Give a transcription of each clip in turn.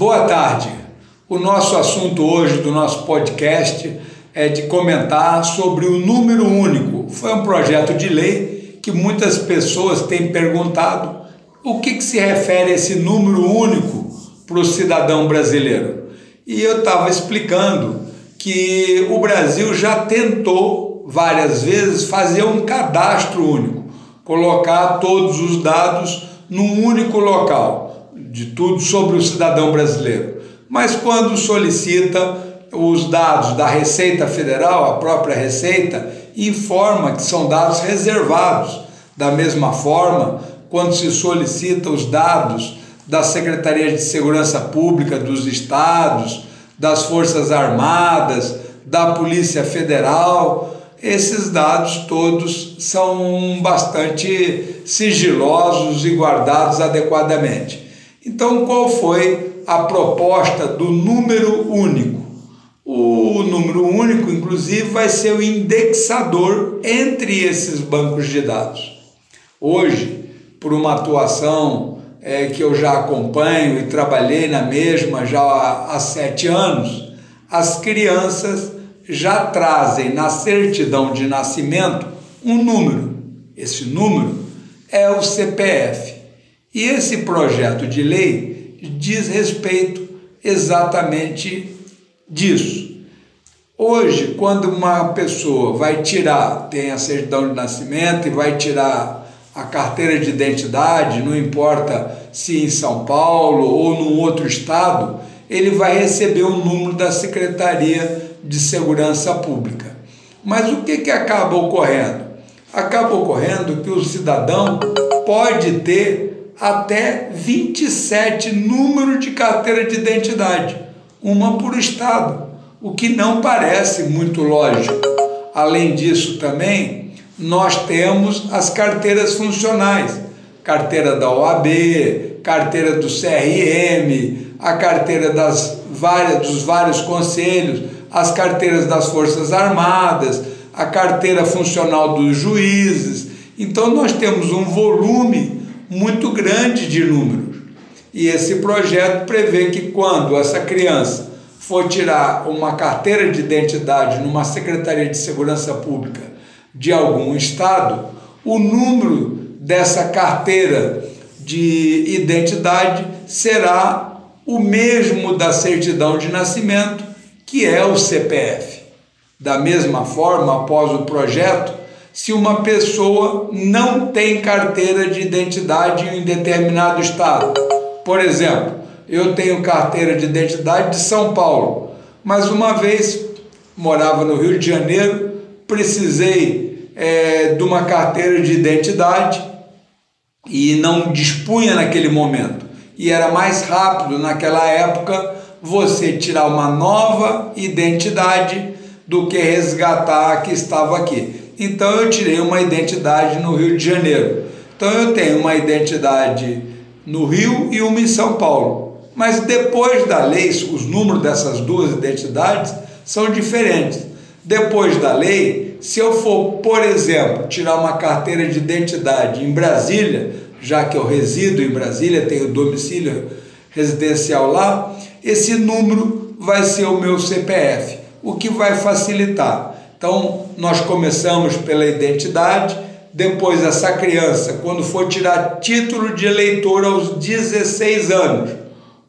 Boa tarde. O nosso assunto hoje do nosso podcast é de comentar sobre o número único. Foi um projeto de lei que muitas pessoas têm perguntado o que, que se refere a esse número único para o cidadão brasileiro. E eu estava explicando que o Brasil já tentou várias vezes fazer um cadastro único, colocar todos os dados num único local, de tudo sobre o cidadão brasileiro. Mas quando solicita os dados da Receita Federal, a própria Receita, informa que são dados reservados. Da mesma forma, quando se solicita os dados da Secretaria de Segurança Pública dos estados, das Forças Armadas, da Polícia Federal, esses dados todos são bastante sigilosos e guardados adequadamente. Então, qual foi a proposta do número único? O número único, inclusive, vai ser o indexador entre esses bancos de dados. Hoje, por uma atuação é, que eu já acompanho e trabalhei na mesma já há, há sete anos, as crianças já trazem na certidão de nascimento um número. Esse número é o CPF. E esse projeto de lei diz respeito exatamente disso. Hoje, quando uma pessoa vai tirar, tem a certidão de nascimento e vai tirar a carteira de identidade, não importa se em São Paulo ou num outro estado, ele vai receber o número da Secretaria de Segurança Pública. Mas o que, que acaba ocorrendo? Acaba ocorrendo que o cidadão pode ter até 27 números de carteira de identidade, uma por estado, o que não parece muito lógico. Além disso, também, nós temos as carteiras funcionais, carteira da OAB, carteira do CRM, a carteira das várias, dos vários conselhos, as carteiras das Forças Armadas, a carteira funcional dos juízes. Então, nós temos um volume muito grande de números. E esse projeto prevê que quando essa criança for tirar uma carteira de identidade numa Secretaria de Segurança Pública de algum estado, o número dessa carteira de identidade será o mesmo da certidão de nascimento, que é o CPF. Da mesma forma, após o projeto, se uma pessoa não tem carteira de identidade em determinado estado, por exemplo, eu tenho carteira de identidade de São Paulo, mas uma vez morava no Rio de Janeiro, precisei é, de uma carteira de identidade e não dispunha naquele momento. E era mais rápido naquela época você tirar uma nova identidade do que resgatar a que estava aqui. Então eu tirei uma identidade no Rio de Janeiro. Então eu tenho uma identidade no Rio e uma em São Paulo. Mas depois da lei, os números dessas duas identidades são diferentes. Depois da lei, se eu for, por exemplo, tirar uma carteira de identidade em Brasília, já que eu resido em Brasília, tenho domicílio residencial lá, esse número vai ser o meu CPF, o que vai facilitar. Então, nós começamos pela identidade, depois essa criança, quando for tirar título de eleitor aos 16 anos,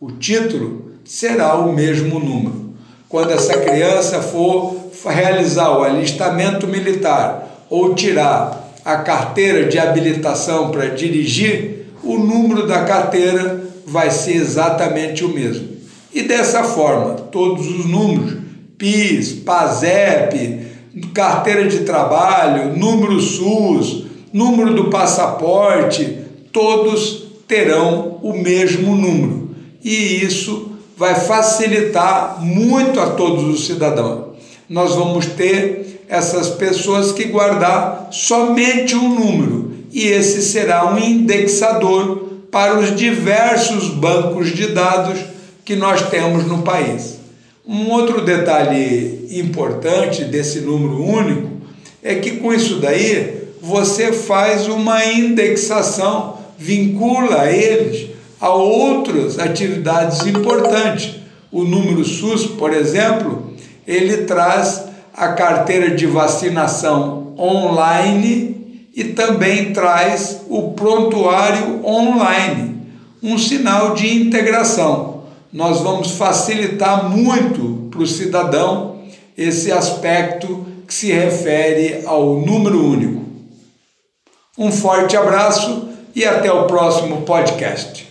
o título será o mesmo número. Quando essa criança for realizar o alistamento militar ou tirar a carteira de habilitação para dirigir, o número da carteira vai ser exatamente o mesmo. E dessa forma, todos os números, PIS, PASEP, carteira de trabalho, número SUS, número do passaporte, todos terão o mesmo número. E isso vai facilitar muito a todos os cidadãos nós vamos ter essas pessoas que guardar somente um número e esse será um indexador para os diversos bancos de dados que nós temos no país. Um outro detalhe importante desse número único é que com isso daí você faz uma indexação, vincula eles a outras atividades importantes. O número SUS, por exemplo, ele traz a carteira de vacinação online e também traz o prontuário online, um sinal de integração. Nós vamos facilitar muito para o cidadão esse aspecto que se refere ao número único. Um forte abraço e até o próximo podcast.